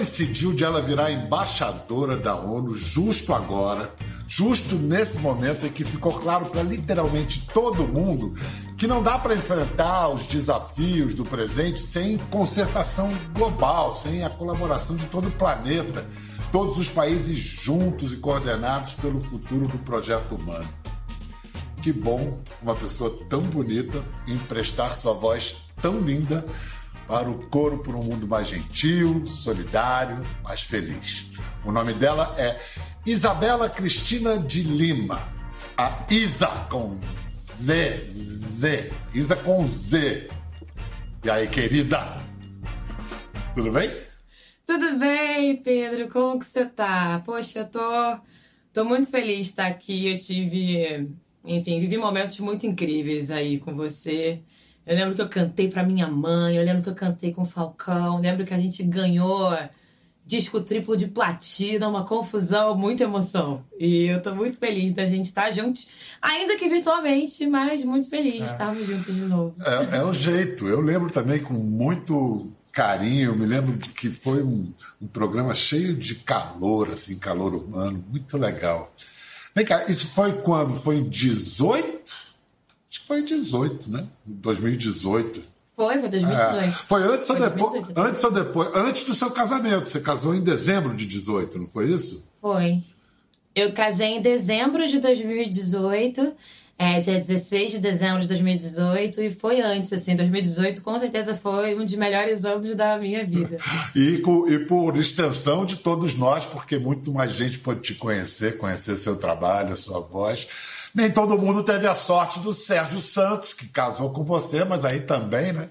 coincidiu de ela virar embaixadora da ONU justo agora, justo nesse momento em que ficou claro para literalmente todo mundo que não dá para enfrentar os desafios do presente sem concertação global, sem a colaboração de todo o planeta, todos os países juntos e coordenados pelo futuro do projeto humano. Que bom uma pessoa tão bonita emprestar sua voz tão linda para o coro por um mundo mais gentil, solidário, mais feliz. O nome dela é Isabela Cristina de Lima. A Isa com Z, Z. Isa com Z. E aí, querida? Tudo bem? Tudo bem, Pedro? Como que você tá? Poxa, eu tô, tô muito feliz de estar aqui. Eu tive, enfim, vivi momentos muito incríveis aí com você. Eu lembro que eu cantei para minha mãe, eu lembro que eu cantei com o Falcão, lembro que a gente ganhou disco triplo de platina, uma confusão, muita emoção. E eu tô muito feliz da gente estar juntos, ainda que virtualmente, mas muito feliz de é. estarmos juntos de novo. É, é o jeito. Eu lembro também com muito carinho, eu me lembro que foi um, um programa cheio de calor, assim, calor humano, muito legal. Vem cá, isso foi quando? Foi em 18? Foi em 18, né? 2018. Foi, foi 2018. É, foi antes foi ou depois? 2018. Antes ou depois? Antes do seu casamento. Você casou em dezembro de 18, não foi isso? Foi. Eu casei em dezembro de 2018. É, dia 16 de dezembro de 2018 e foi antes, assim, 2018 com certeza foi um dos melhores anos da minha vida. e, e por extensão de todos nós, porque muito mais gente pode te conhecer, conhecer seu trabalho, sua voz. Nem todo mundo teve a sorte do Sérgio Santos, que casou com você, mas aí também, né?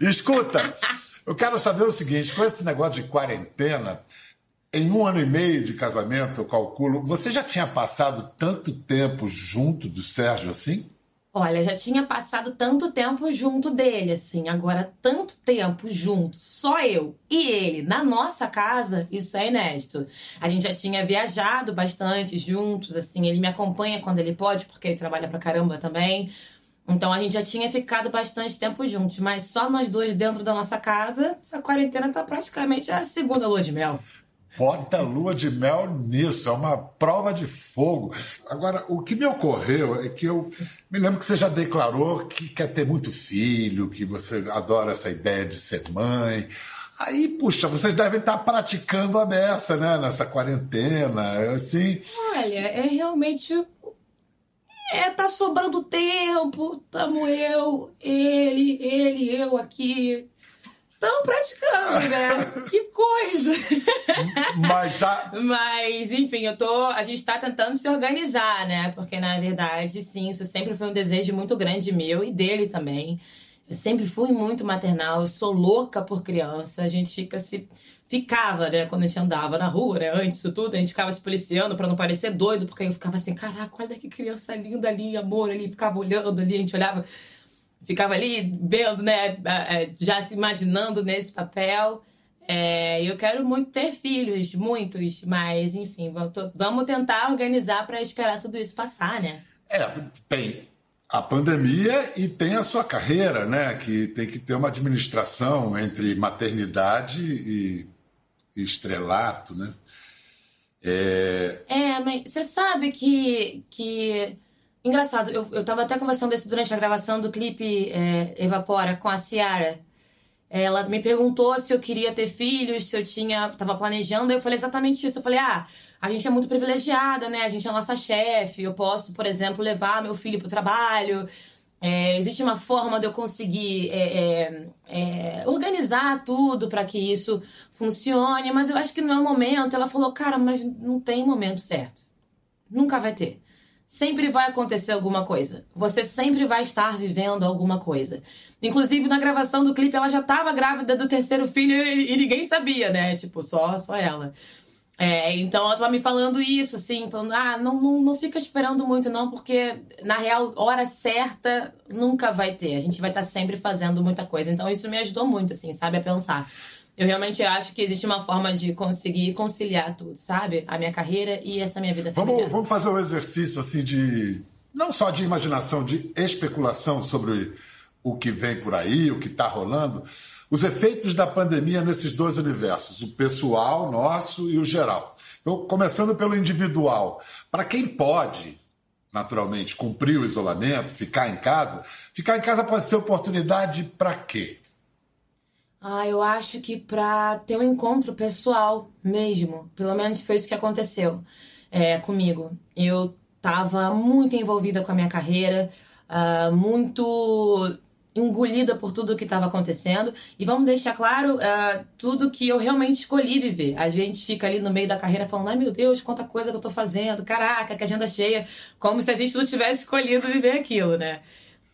Escuta, eu quero saber o seguinte: com esse negócio de quarentena, em um ano e meio de casamento, eu calculo, você já tinha passado tanto tempo junto do Sérgio assim? Olha, já tinha passado tanto tempo junto dele, assim. Agora, tanto tempo junto, só eu e ele, na nossa casa, isso é inédito. A gente já tinha viajado bastante juntos, assim. Ele me acompanha quando ele pode, porque ele trabalha pra caramba também. Então a gente já tinha ficado bastante tempo juntos, mas só nós dois dentro da nossa casa, essa quarentena tá praticamente a segunda lua de mel. Bota lua de mel nisso, é uma prova de fogo. Agora, o que me ocorreu é que eu me lembro que você já declarou que quer ter muito filho, que você adora essa ideia de ser mãe. Aí, puxa, vocês devem estar praticando a beça, né, nessa quarentena, assim. Olha, é realmente é, tá sobrando tempo, tamo eu, ele, ele, eu aqui, Estão praticando, né? que coisa! Mas já. Mas, enfim, eu tô. A gente tá tentando se organizar, né? Porque, na verdade, sim, isso sempre foi um desejo muito grande meu e dele também. Eu sempre fui muito maternal, eu sou louca por criança. A gente fica se. Ficava, né? Quando a gente andava na rua, né? Antes disso tudo, a gente ficava se policiando para não parecer doido, porque eu ficava assim, caraca, olha que criança linda ali, amor ali, ficava olhando ali, a gente olhava ficava ali vendo, né, já se imaginando nesse papel. É, eu quero muito ter filhos, muitos, mas enfim, vamos tentar organizar para esperar tudo isso passar, né? É, tem a pandemia e tem a sua carreira, né? Que tem que ter uma administração entre maternidade e, e estrelato, né? É... é, mas você sabe que, que Engraçado, eu, eu tava até conversando isso durante a gravação do clipe é, Evapora com a Ciara. Ela me perguntou se eu queria ter filhos, se eu tinha. tava planejando, eu falei exatamente isso. Eu falei, ah, a gente é muito privilegiada, né? A gente é a nossa chefe, eu posso, por exemplo, levar meu filho pro trabalho. É, existe uma forma de eu conseguir é, é, é organizar tudo para que isso funcione, mas eu acho que não é o momento. Ela falou, cara, mas não tem momento certo. Nunca vai ter sempre vai acontecer alguma coisa. Você sempre vai estar vivendo alguma coisa. Inclusive, na gravação do clipe, ela já estava grávida do terceiro filho e, e, ninguém sabia, né? Tipo, só, só ela. É, então ela tava me falando isso, assim, falando, ah, não, não, não fica esperando muito, não, porque na real, hora certa nunca vai ter. A gente vai estar tá sempre fazendo muita coisa. Então isso me ajudou muito, assim, sabe, a pensar. Eu realmente acho que existe uma forma de conseguir conciliar tudo, sabe? A minha carreira e essa minha vida vamos, familiar. Vamos fazer um exercício assim de. Não só de imaginação, de especulação sobre o que vem por aí, o que está rolando. os efeitos da pandemia nesses dois universos, o pessoal nosso e o geral. Então, começando pelo individual. Para quem pode, naturalmente, cumprir o isolamento, ficar em casa, ficar em casa pode ser oportunidade para quê? Ah, eu acho que para ter um encontro pessoal mesmo. Pelo menos foi isso que aconteceu é, comigo. Eu estava muito envolvida com a minha carreira, uh, muito engolida por tudo que estava acontecendo. E vamos deixar claro uh, tudo que eu realmente escolhi viver. A gente fica ali no meio da carreira falando, ai meu Deus, quanta coisa que eu tô fazendo, caraca, que agenda cheia, como se a gente não tivesse escolhido viver aquilo, né?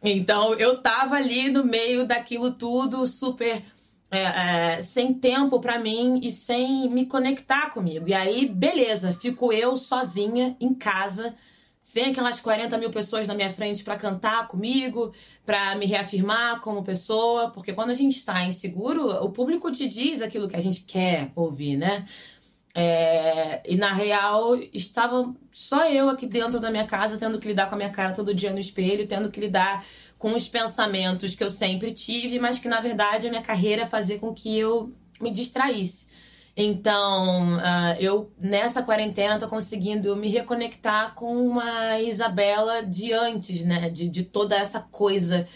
Então eu tava ali no meio daquilo tudo, super. É, é, sem tempo para mim e sem me conectar comigo. E aí, beleza, fico eu sozinha em casa sem aquelas 40 mil pessoas na minha frente para cantar comigo, para me reafirmar como pessoa, porque quando a gente está inseguro, o público te diz aquilo que a gente quer ouvir, né? É, e na real, estava só eu aqui dentro da minha casa, tendo que lidar com a minha cara todo dia no espelho, tendo que lidar com os pensamentos que eu sempre tive, mas que na verdade a minha carreira fazia com que eu me distraísse. Então, uh, eu nessa quarentena tô conseguindo me reconectar com uma Isabela de antes, né? De, de toda essa coisa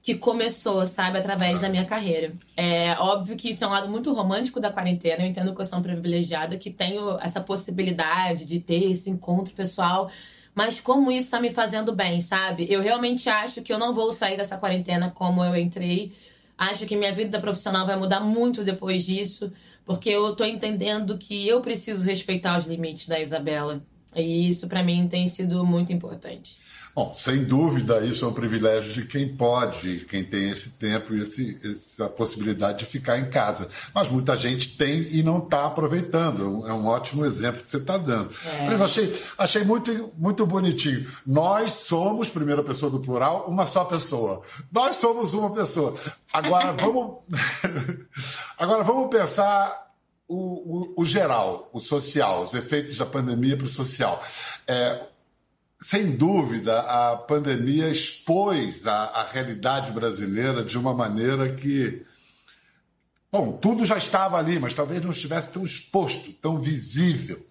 que começou, sabe, através da minha carreira. É óbvio que isso é um lado muito romântico da quarentena. Eu entendo que eu sou uma privilegiada, que tenho essa possibilidade de ter esse encontro pessoal. Mas como isso tá me fazendo bem, sabe? Eu realmente acho que eu não vou sair dessa quarentena como eu entrei. Acho que minha vida profissional vai mudar muito depois disso porque eu tô entendendo que eu preciso respeitar os limites da Isabela. E isso para mim tem sido muito importante. Bom, sem dúvida, isso é um privilégio de quem pode, quem tem esse tempo e esse, essa possibilidade de ficar em casa. Mas muita gente tem e não está aproveitando. É um ótimo exemplo que você está dando. É. Mas achei, achei muito, muito bonitinho. Nós somos, primeira pessoa do plural, uma só pessoa. Nós somos uma pessoa. Agora vamos, agora vamos pensar o, o, o, geral, o social, os efeitos da pandemia para o social. É, sem dúvida, a pandemia expôs a, a, realidade brasileira de uma maneira que. Bom, tudo já estava ali, mas talvez não estivesse tão exposto, tão visível.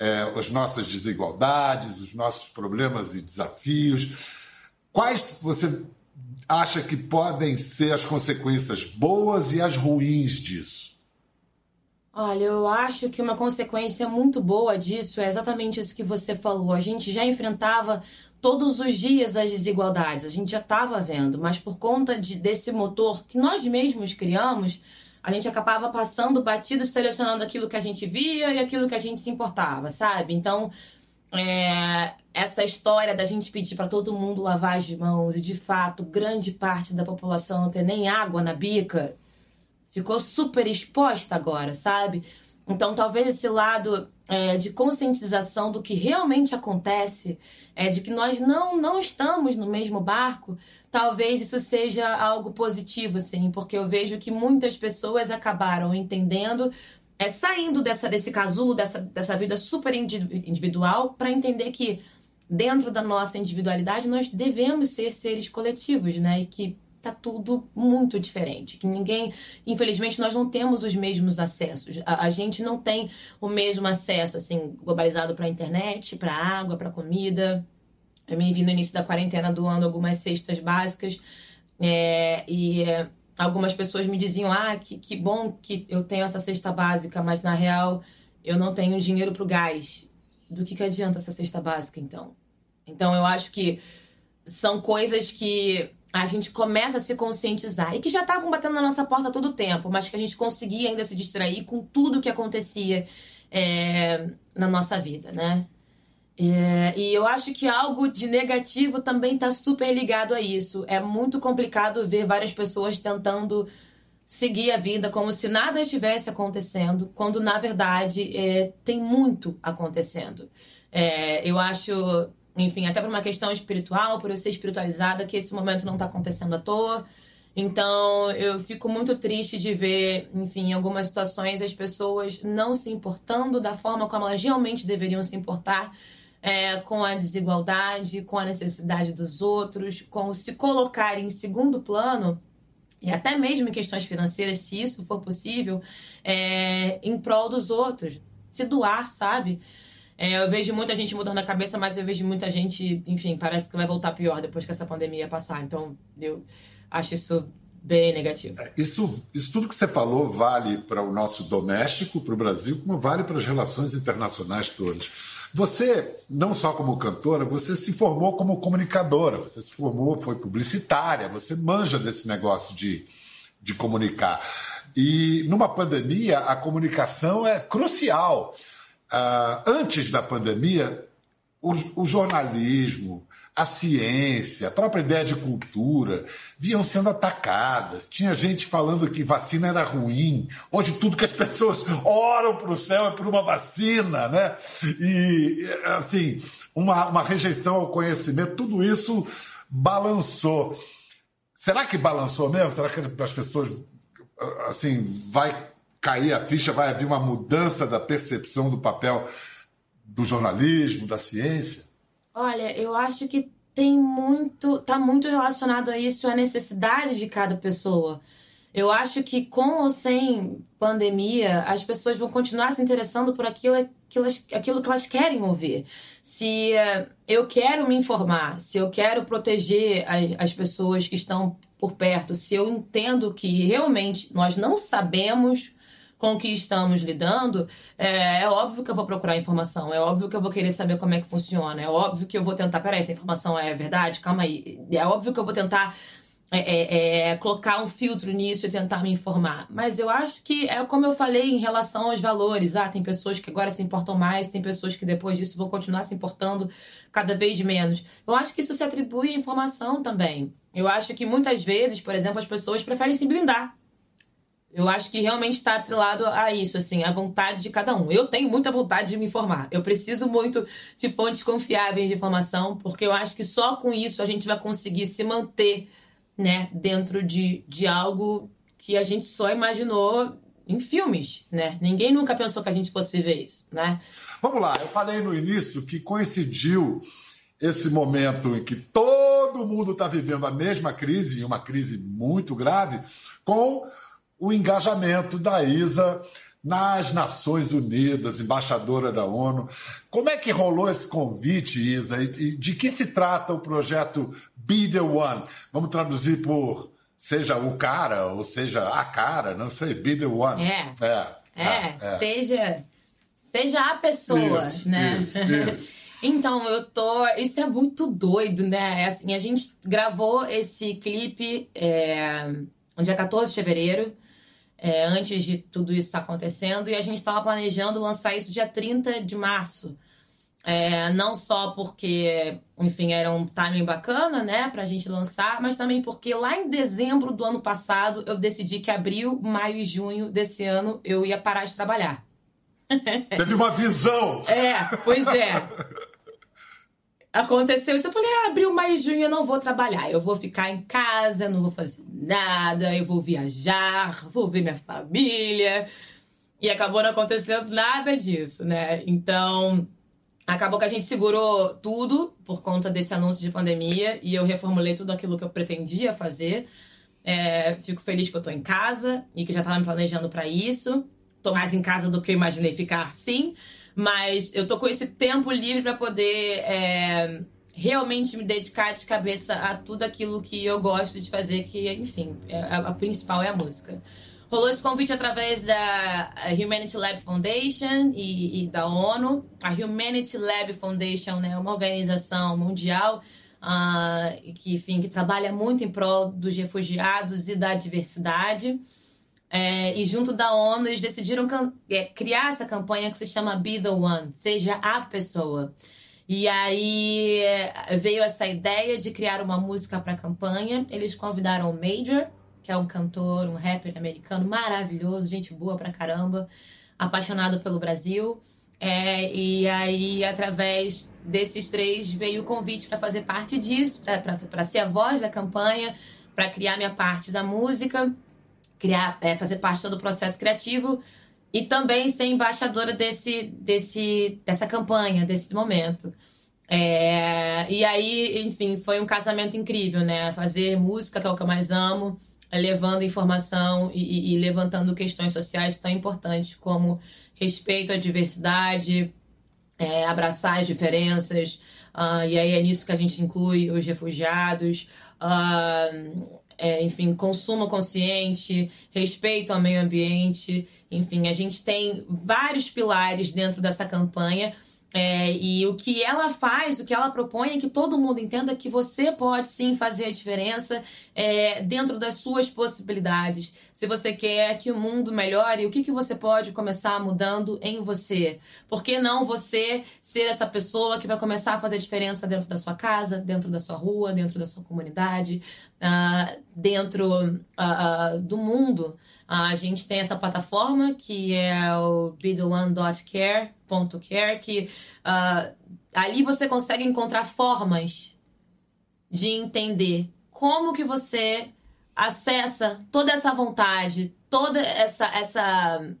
É, as nossas desigualdades, os nossos problemas e desafios. Quais você acha que podem ser as consequências boas e as ruins disso? Olha, eu acho que uma consequência muito boa disso é exatamente isso que você falou. A gente já enfrentava todos os dias as desigualdades, a gente já estava vendo, mas por conta de, desse motor que nós mesmos criamos, a gente acabava passando batido, selecionando aquilo que a gente via e aquilo que a gente se importava, sabe? Então, é, essa história da gente pedir para todo mundo lavar as mãos e de fato grande parte da população não ter nem água na bica ficou super exposta agora, sabe? Então, talvez esse lado é, de conscientização do que realmente acontece, é, de que nós não, não estamos no mesmo barco, talvez isso seja algo positivo, assim, porque eu vejo que muitas pessoas acabaram entendendo, é, saindo dessa, desse casulo, dessa, dessa vida super individual, para entender que dentro da nossa individualidade nós devemos ser seres coletivos, né? E que tá tudo muito diferente. Que ninguém, infelizmente, nós não temos os mesmos acessos. A, a gente não tem o mesmo acesso assim globalizado para internet, para água, para comida. Eu me vi no início da quarentena doando algumas cestas básicas é, e algumas pessoas me diziam: ah, que, que bom que eu tenho essa cesta básica, mas na real eu não tenho dinheiro para o gás. Do que, que adianta essa cesta básica, então? Então eu acho que são coisas que a gente começa a se conscientizar e que já estavam batendo na nossa porta todo o tempo, mas que a gente conseguia ainda se distrair com tudo que acontecia é, na nossa vida, né? É, e eu acho que algo de negativo também está super ligado a isso. É muito complicado ver várias pessoas tentando seguir a vida como se nada estivesse acontecendo, quando na verdade é, tem muito acontecendo. É, eu acho enfim, até por uma questão espiritual, por eu ser espiritualizada, que esse momento não está acontecendo à toa. Então, eu fico muito triste de ver, enfim, em algumas situações as pessoas não se importando da forma como elas realmente deveriam se importar é, com a desigualdade, com a necessidade dos outros, com se colocar em segundo plano e até mesmo em questões financeiras, se isso for possível, é, em prol dos outros. Se doar, sabe? É, eu vejo muita gente mudando a cabeça, mas eu vejo muita gente, enfim, parece que vai voltar pior depois que essa pandemia passar. Então, eu acho isso bem negativo. É, isso, isso tudo que você falou vale para o nosso doméstico, para o Brasil, como vale para as relações internacionais todas. Você, não só como cantora, você se formou como comunicadora, você se formou, foi publicitária, você manja desse negócio de, de comunicar. E numa pandemia, a comunicação é crucial. Uh, antes da pandemia, o, o, jornalismo, a ciência, a própria ideia de cultura vinham sendo atacadas. Tinha gente falando que vacina era ruim. Hoje, tudo que as pessoas oram para o céu é por uma vacina, né? E, assim, uma, uma rejeição ao conhecimento, tudo isso balançou. Será que balançou mesmo? Será que as pessoas, assim, vai cair a ficha, vai haver uma mudança da percepção do papel do jornalismo, da ciência? Olha, eu acho que tem muito, tá muito relacionado a isso a necessidade de cada pessoa. Eu acho que com ou sem pandemia, as pessoas vão continuar se interessando por aquilo, aquilo, aquilo que elas querem ouvir. Se uh, eu quero me informar, se eu quero proteger as, as pessoas que estão por perto, se eu entendo que realmente nós não sabemos com o que estamos lidando, é, é, óbvio que eu vou procurar informação, é óbvio que eu vou querer saber como é que funciona, é óbvio que eu vou tentar. Peraí, essa informação é verdade? Calma aí. É óbvio que eu vou tentar. É, é, é, colocar um filtro nisso e tentar me informar. Mas eu acho que é como eu falei em relação aos valores. Ah, tem pessoas que agora se importam mais, tem pessoas que depois disso vão continuar se importando cada vez menos. Eu acho que isso se atribui à informação também. Eu acho que muitas vezes, por exemplo, as pessoas preferem se blindar eu acho que realmente está atrelado a isso, assim, a vontade de cada um. Eu tenho muita vontade de me informar. Eu preciso muito de fontes confiáveis de informação, porque eu acho que só com isso a gente vai conseguir se manter, né, dentro de, de algo que a gente só imaginou em filmes, né? Ninguém nunca pensou que a gente fosse viver isso, né? Vamos lá, eu falei no início que coincidiu esse momento em que todo mundo está vivendo a mesma crise, uma crise muito grave, com o engajamento da Isa nas Nações Unidas, embaixadora da ONU. Como é que rolou esse convite, Isa? E de que se trata o projeto Be the One? Vamos traduzir por seja o cara, ou seja a cara, não sei, Be the One. É. É, é, é. seja, seja a pessoa, isso, né? Isso, isso. Então, eu tô. Isso é muito doido, né? É assim, a gente gravou esse clipe é, no dia 14 de fevereiro é, antes de tudo isso estar tá acontecendo, e a gente estava planejando lançar isso dia 30 de março. É, não só porque, enfim, era um timing bacana, né, pra gente lançar, mas também porque lá em dezembro do ano passado eu decidi que abril, maio e junho desse ano eu ia parar de trabalhar. Teve uma visão! É, pois é. aconteceu isso. Eu falei, ah, abril, maio e junho eu não vou trabalhar. Eu vou ficar em casa, não vou fazer nada, eu vou viajar, vou ver minha família. E acabou não acontecendo nada disso, né? Então, acabou que a gente segurou tudo por conta desse anúncio de pandemia e eu reformulei tudo aquilo que eu pretendia fazer. É, fico feliz que eu tô em casa e que já tava me planejando para isso. Tô mais em casa do que eu imaginei ficar, sim. Mas eu tô com esse tempo livre para poder é, realmente me dedicar de cabeça a tudo aquilo que eu gosto de fazer, que, enfim, é, a, a principal é a música. Rolou esse convite através da Humanity Lab Foundation e, e, da ONU. A Humanity Lab Foundation né, é uma organização mundial uh, que, enfim, que trabalha muito em prol dos refugiados e da diversidade. É, e junto da ONU, eles decidiram é, criar essa campanha que se chama Be the One, seja a pessoa. E aí é, veio essa ideia de criar uma música para a campanha. Eles convidaram o Major, que é um cantor, um rapper americano maravilhoso, gente boa pra caramba, apaixonado pelo Brasil. É, e aí, através desses três, veio o convite para fazer parte disso, para ser a voz da campanha, para criar minha parte da música criar, é, fazer parte todo o processo criativo e também ser embaixadora desse, desse, dessa campanha, desse momento. É, e aí, enfim, foi um casamento incrível, né? Fazer música, que é o que eu mais amo, levando informação e, e, levantando questões sociais tão importantes como respeito à diversidade, é, abraçar as diferenças, uh, e aí é nisso que a gente inclui os refugiados, uh, é, enfim, consumo consciente, respeito ao meio ambiente, enfim, a gente tem vários pilares dentro dessa campanha é, e o que ela faz, o que ela propõe é que todo mundo entenda que você pode sim fazer a diferença é, dentro das suas possibilidades. Se você quer que o mundo melhore, o que, que você pode começar mudando em você? Por que não você ser essa pessoa que vai começar a fazer a diferença dentro da sua casa, dentro da sua rua, dentro da sua comunidade, uh, dentro uh, uh, do mundo? A gente tem essa plataforma que é o betheone.care.care, que uh, ali você consegue encontrar formas de entender como que você acessa toda essa vontade, toda essa essa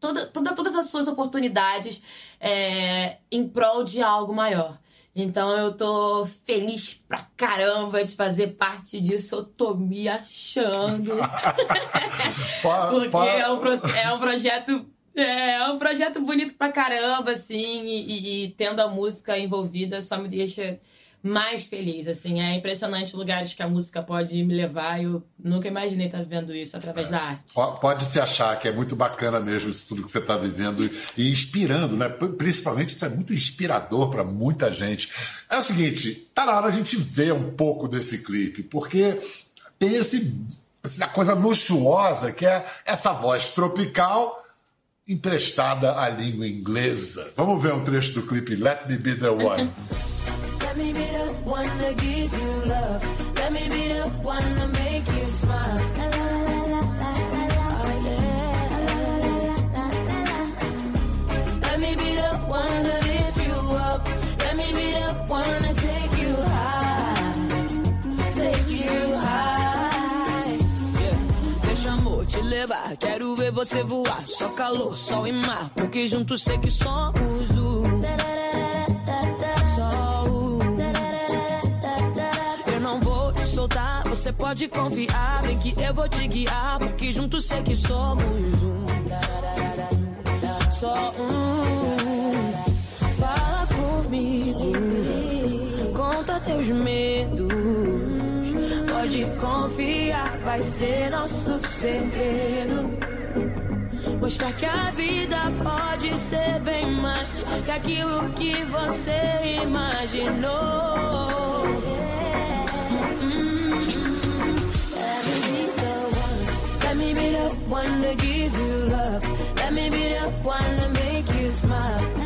toda, toda todas as suas oportunidades é, em prol de algo maior. Então eu tô feliz pra caramba de fazer parte disso. Eu tô me achando. Porque é um, é um projeto é, um projeto bonito pra caramba, assim, e, e, e, tendo a música envolvida só me deixa mais feliz, assim. É impressionante lugares que a música pode me levar. Eu nunca imaginei estar vivendo isso através é. da arte. Pode se achar que é muito bacana mesmo isso tudo que você está vivendo e inspirando, né? Principalmente isso é muito inspirador para muita gente. É o seguinte, tá na hora a gente ver um pouco desse clipe, porque tem esse essa coisa luxuosa que é essa voz tropical emprestada à língua inglesa. Vamos ver um trecho do clipe Let Me Be the One. Let me be the one levar. Quero ver você voar. Só calor, sol e mar. Porque juntos sei que somos um. Você pode confiar, vem que eu vou te guiar, porque juntos sei que somos um. Só um. Fala comigo, conta teus medos. Pode confiar, vai ser nosso segredo. Mostrar que a vida pode ser bem mais que aquilo que você imaginou. one to give you love. Let me be the one to make you smile.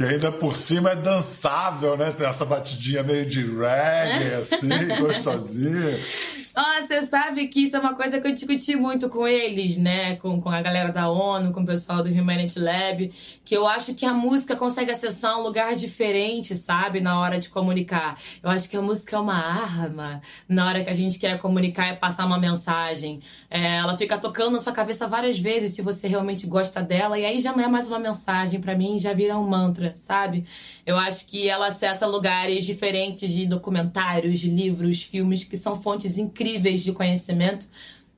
E ainda por cima é dançável, né? Tem essa batidinha meio de reggae, assim, gostosinha. Ah, você sabe que isso é uma coisa que eu discuti muito com eles, né? Com, com a galera da ONU, com o pessoal do Humanity Lab, que eu acho que a música consegue acessar um lugar diferente, sabe? Na hora de comunicar. Eu acho que a música é uma arma na hora que a gente quer comunicar e passar uma mensagem. É, ela fica tocando na sua cabeça várias vezes se você realmente gosta dela, e aí já não é mais uma mensagem, para mim já vira um mantra, sabe? Eu acho que ela acessa lugares diferentes de documentários, de livros, filmes, que são fontes incríveis incríveis de conhecimento,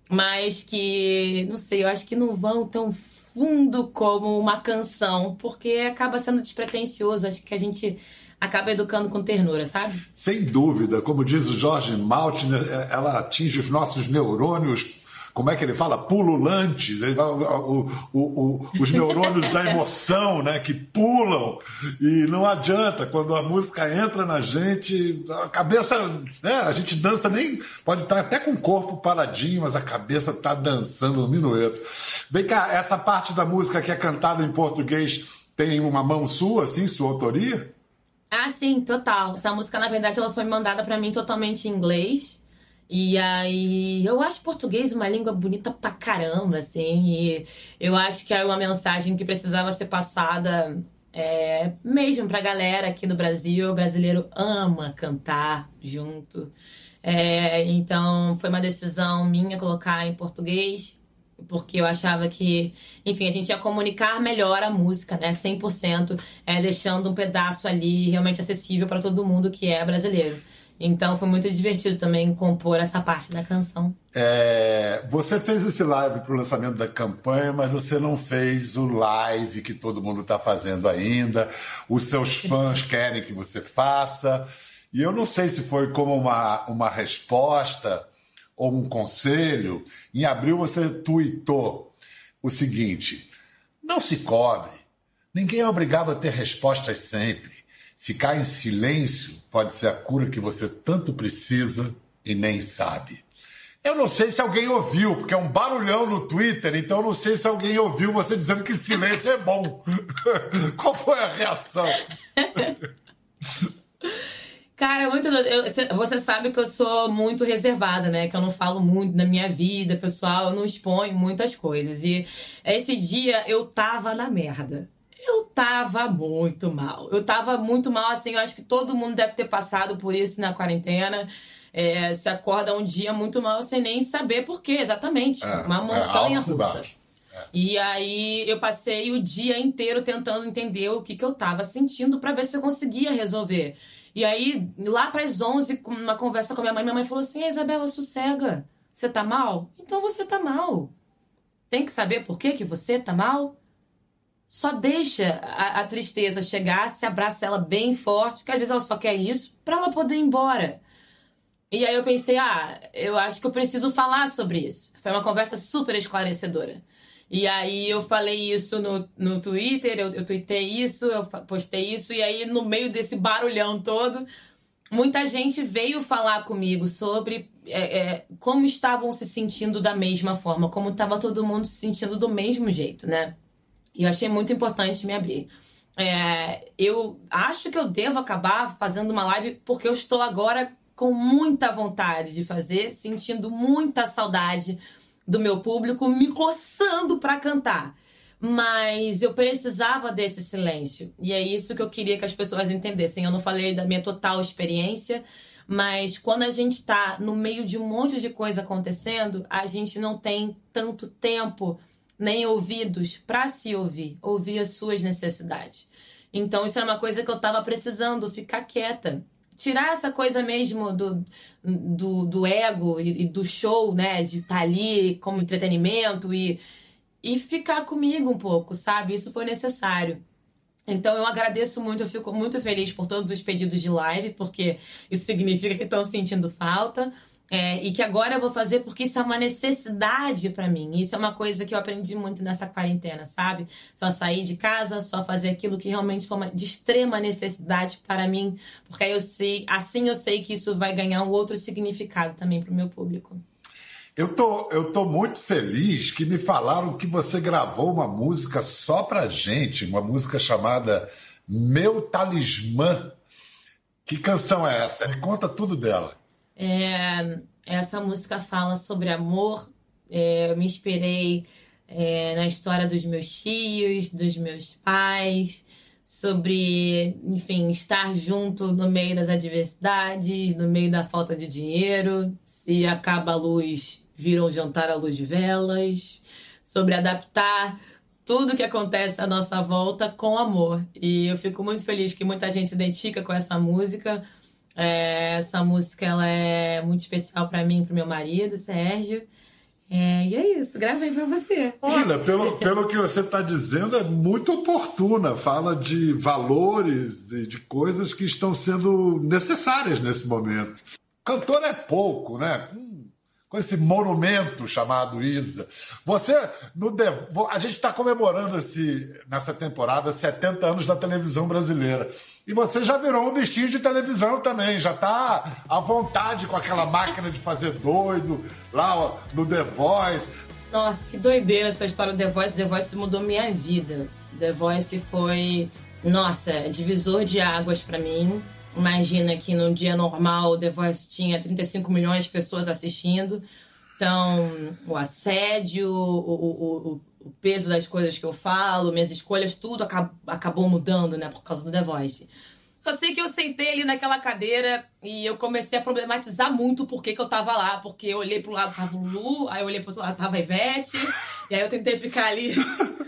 mas que, não sei, eu acho que não vão tão fundo como uma canção, porque acaba sendo despretensioso. Acho que a gente acaba educando com ternura, sabe? Sem dúvida, como diz o Jorge Maltner, é, ela atinge os nossos neurônios como é que ele fala? Pululantes, ele fala, o, o, o, os neurônios da emoção, né? Que pulam. E não adianta, quando a música entra na gente, a cabeça, né? A gente dança nem. Pode estar até com o corpo paradinho, mas a cabeça está dançando um minueto. Vem cá, essa parte da música que é cantada em português tem uma mão sua, assim, sua autoria? Ah, sim, total. Essa música, na verdade, ela foi mandada para mim totalmente em inglês. E aí, eu acho português uma língua bonita pra caramba, assim, e eu acho que é uma mensagem que precisava ser passada é, mesmo pra galera aqui no Brasil. O brasileiro ama cantar junto. É, então, foi uma decisão minha colocar em português. porque eu achava que, enfim, a gente ia comunicar melhor a música, né? 100%, é, deixando um pedaço ali realmente acessível para todo mundo que é brasileiro. Então foi muito divertido também compor essa parte da canção. É, você fez esse live para o lançamento da campanha, mas você não fez o live que todo mundo está fazendo ainda. Os seus fãs querem que você faça. E eu não sei se foi como uma, uma resposta ou um conselho. Em abril você tuitou o seguinte: não se cobre. Ninguém é obrigado a ter respostas sempre. Ficar em silêncio pode ser a cura que você tanto precisa e nem sabe. Eu não sei se alguém ouviu, porque é um barulhão no Twitter, então eu não sei se alguém ouviu você dizendo que silêncio é bom. Qual foi a reação? Cara, muito. Eu, você sabe que eu sou muito reservada, né? Que eu não falo muito da minha vida pessoal, eu não exponho muitas coisas. E esse dia eu tava na merda. Eu tava muito mal. Eu tava muito mal, assim, eu acho que todo mundo deve ter passado por isso na quarentena. É, se acorda um dia muito mal sem nem saber por quê, exatamente. É, uma é montanha é russa. E aí eu passei o dia inteiro tentando entender o que, que eu tava sentindo para ver se eu conseguia resolver. E aí, lá pras 11, numa conversa com a minha mãe, minha mãe falou assim: Isabela, sossega. Você tá mal? Então você tá mal. Tem que saber por que, que você tá mal? Só deixa a, a, tristeza chegar, se abraça ela bem forte, que às vezes ela só quer isso, para ela poder ir embora. E aí eu pensei, ah, eu acho que eu preciso falar sobre isso. Foi uma conversa super esclarecedora. E aí eu falei isso no, no Twitter, eu, eu tuitei isso, eu postei isso, e aí no meio desse barulhão todo, muita gente veio falar comigo sobre é, é, como estavam se sentindo da mesma forma, como estava todo mundo se sentindo do mesmo jeito, né? E eu achei muito importante me abrir. É, eu acho que eu devo acabar fazendo uma live porque eu estou agora com muita vontade de fazer, sentindo muita saudade do meu público, me coçando para cantar. Mas eu precisava desse silêncio. E é isso que eu queria que as pessoas entendessem. Eu não falei da minha total experiência, mas quando a gente está no meio de um monte de coisa acontecendo, a gente não tem tanto tempo nem ouvidos para se ouvir, ouvir as suas necessidades. Então, isso é uma coisa que eu estava precisando, ficar quieta. Tirar essa coisa mesmo do, do, do ego e, e, do show, né? De estar tá ali como entretenimento e, e ficar comigo um pouco, sabe? Isso foi necessário. Então eu agradeço muito, eu fico muito feliz por todos os pedidos de live, porque isso significa que estão sentindo falta. É, e que agora eu vou fazer porque isso é uma necessidade para mim. Isso é uma coisa que eu aprendi muito nessa quarentena, sabe? Só sair de casa, só fazer aquilo que realmente foi uma, de extrema necessidade para mim, porque eu sei, assim eu sei que isso vai ganhar um outro significado também para o meu público. Eu tô, eu tô muito feliz que me falaram que você gravou uma música só pra gente, uma música chamada Meu Talismã. Que canção é essa? Me conta tudo dela. É, essa música fala sobre amor. É, eu me inspirei é, na história dos meus tios, dos meus pais, sobre, enfim, estar junto no meio das adversidades, no meio da falta de dinheiro. Se acaba a luz, viram jantar à luz de velas. Sobre adaptar tudo que acontece à nossa volta com amor. E eu fico muito feliz que muita gente se identifica com essa música é, essa música ela é muito especial para mim pro meu marido, Sérgio. É, e é isso, gravei para você. Olha, pelo, pelo que você está dizendo, é muito oportuna. Fala de valores e de coisas que estão sendo necessárias nesse momento. Cantor é pouco, né? Com esse monumento chamado Isa. Você, no a gente está comemorando esse, nessa temporada 70 anos da televisão brasileira. E você já virou um bichinho de televisão também, já está à vontade com aquela máquina de fazer doido lá no The Voice. Nossa, que doideira essa história do The Voice. The Voice mudou minha vida. The Voice foi, nossa, divisor de águas para mim. Imagina que num dia normal o The Voice tinha 35 milhões de pessoas assistindo. Então, o assédio, o, o, o, peso das coisas que eu falo, minhas escolhas, tudo acabou mudando, né, por causa do The Voice. Só sei que eu sentei ali naquela cadeira e eu comecei a problematizar muito por que eu tava lá. Porque eu olhei pro lado, tava o Lu, aí eu olhei pro outro lado, tava a Ivete. E aí eu tentei ficar ali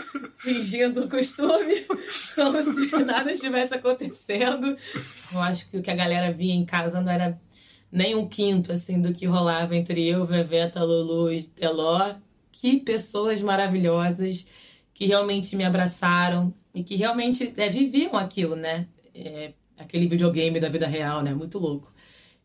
fingindo o costume, como se nada estivesse acontecendo. Eu acho que o que a galera via em casa não era nem um quinto, assim, do que rolava entre eu, Veveta, Lulu e Teló. Que pessoas maravilhosas que realmente me abraçaram e que realmente é, viviam aquilo, né? É, aquele videogame da vida real, né? Muito louco.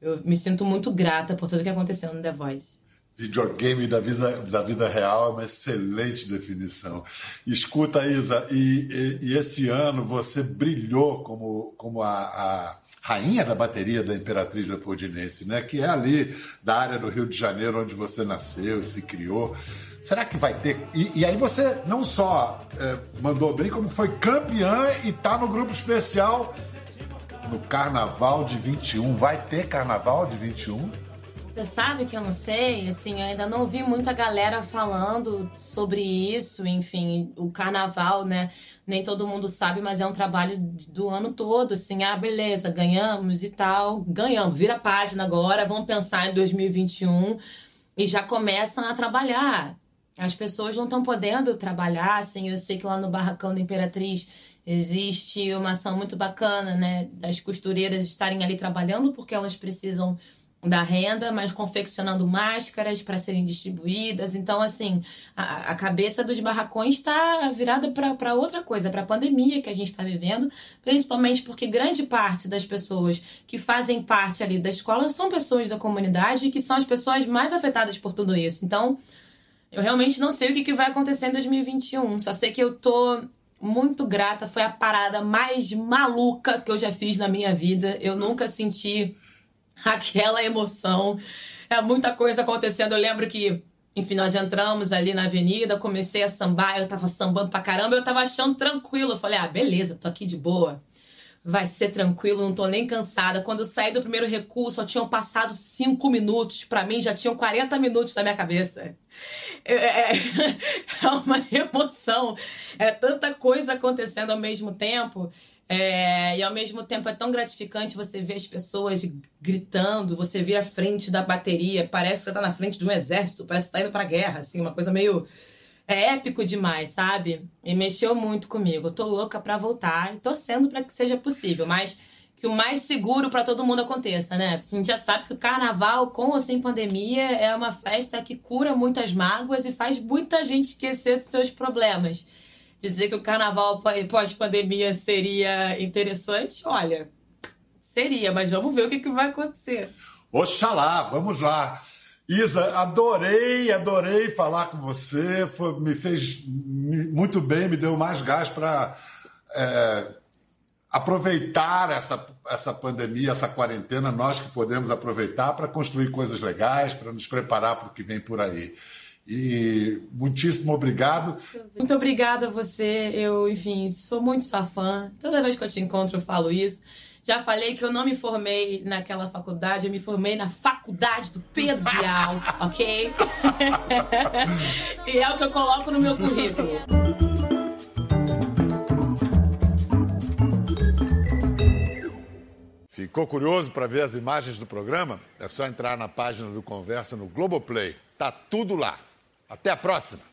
Eu me sinto muito grata por tudo que aconteceu no The Voice. Videogame da vida, da vida real é uma excelente definição. Escuta, Isa, e, e, e esse ano você brilhou como, como a, a, rainha da bateria da Imperatriz Leopoldinense, né? que é ali da área do Rio de Janeiro onde você nasceu, se criou. Será que vai ter? E, e aí você não só é, mandou bem, como foi campeã e tá no grupo especial no Carnaval de 21. Vai ter Carnaval de 21? Sabe que eu não sei, assim, eu ainda não vi muita galera falando sobre isso, enfim, o carnaval, né? Nem todo mundo sabe, mas é um trabalho do ano todo, assim, ah, beleza, ganhamos e tal, ganhamos, vira a página agora, vamos pensar em 2021 e já começam a trabalhar. As pessoas não estão podendo trabalhar, assim, eu sei que lá no Barracão da Imperatriz Existe uma ação muito bacana, né, das costureiras estarem ali trabalhando porque elas precisam da renda, mas confeccionando máscaras para serem distribuídas. Então, assim, a, a cabeça dos barracões está virada para outra coisa, para a pandemia que a gente está vivendo, principalmente porque grande parte das pessoas que fazem parte ali da escola são pessoas da comunidade e que são as pessoas mais afetadas por tudo isso. Então, eu realmente não sei o que, que vai acontecer em 2021, só sei que eu tô muito grata. Foi a parada mais maluca que eu já fiz na minha vida. Eu nunca senti aquela emoção. É muita coisa acontecendo. Eu lembro que, enfim, nós entramos ali na avenida, comecei a sambar, eu tava sambando pra caramba, eu tava achando tranquilo. Eu falei, ah, beleza, tô aqui de boa vai ser tranquilo, não tô nem cansada. Quando eu saí do primeiro recuo, só tinham passado cinco minutos. para mim, já tinham 40 minutos na minha cabeça. É, é, é, uma emoção. É tanta coisa acontecendo ao mesmo tempo. É, e ao mesmo tempo é tão gratificante você ver as pessoas gritando, você ver a frente da bateria, parece que você tá na frente de um exército, parece que tá indo pra guerra, assim, uma coisa meio é épico demais, sabe? E mexeu muito comigo. Eu tô louca pra voltar e torcendo para que seja possível, mas que o mais seguro para todo mundo aconteça, né? A gente já sabe que o carnaval, com ou sem pandemia, é uma festa que cura muitas mágoas e faz muita gente esquecer dos seus problemas. Dizer que o carnaval pós-pandemia seria interessante, olha, seria, mas vamos ver o que, que vai acontecer. Oxalá, vamos lá. Isa, adorei, adorei falar com você. Foi, me fez muito bem, me deu mais gás para é, aproveitar essa, essa pandemia, essa quarentena, nós que podemos aproveitar para construir coisas legais, para nos preparar para o que vem por aí. E muitíssimo obrigado. Muito obrigada a você. Eu, enfim, sou muito sua fã. Toda vez que eu te encontro, eu falo isso. Já falei que eu não me formei naquela faculdade, eu me formei na faculdade do Pedro Bial, ok? e é o que eu coloco no meu currículo. Ficou curioso para ver as imagens do programa? É só entrar na página do Conversa no Globoplay. Tá tudo lá. Até a próxima!